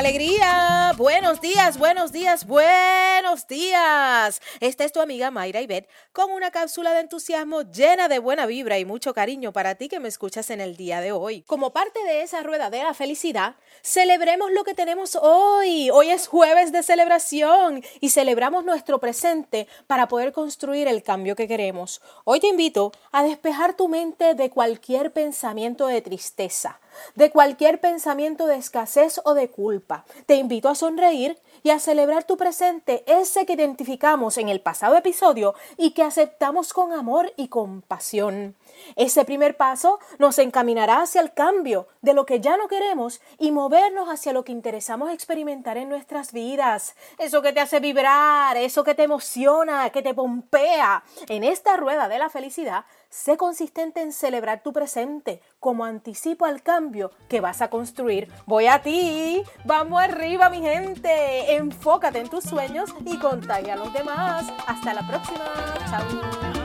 alegría! Buenos días, buenos días, buenos días. Esta es tu amiga Mayra Ibet con una cápsula de entusiasmo llena de buena vibra y mucho cariño para ti que me escuchas en el día de hoy. Como parte de esa rueda de la felicidad, celebremos lo que tenemos hoy. Hoy es jueves de celebración y celebramos nuestro presente para poder construir el cambio que queremos. Hoy te invito a despejar tu mente de cualquier pensamiento de tristeza de cualquier pensamiento de escasez o de culpa. Te invito a sonreír y a celebrar tu presente, ese que identificamos en el pasado episodio y que aceptamos con amor y compasión. Ese primer paso nos encaminará hacia el cambio de lo que ya no queremos y movernos hacia lo que interesamos experimentar en nuestras vidas. Eso que te hace vibrar, eso que te emociona, que te pompea. En esta rueda de la felicidad, sé consistente en celebrar tu presente como anticipo al que vas a construir. Voy a ti. Vamos arriba, mi gente. Enfócate en tus sueños y contagia a los demás. Hasta la próxima. Chao.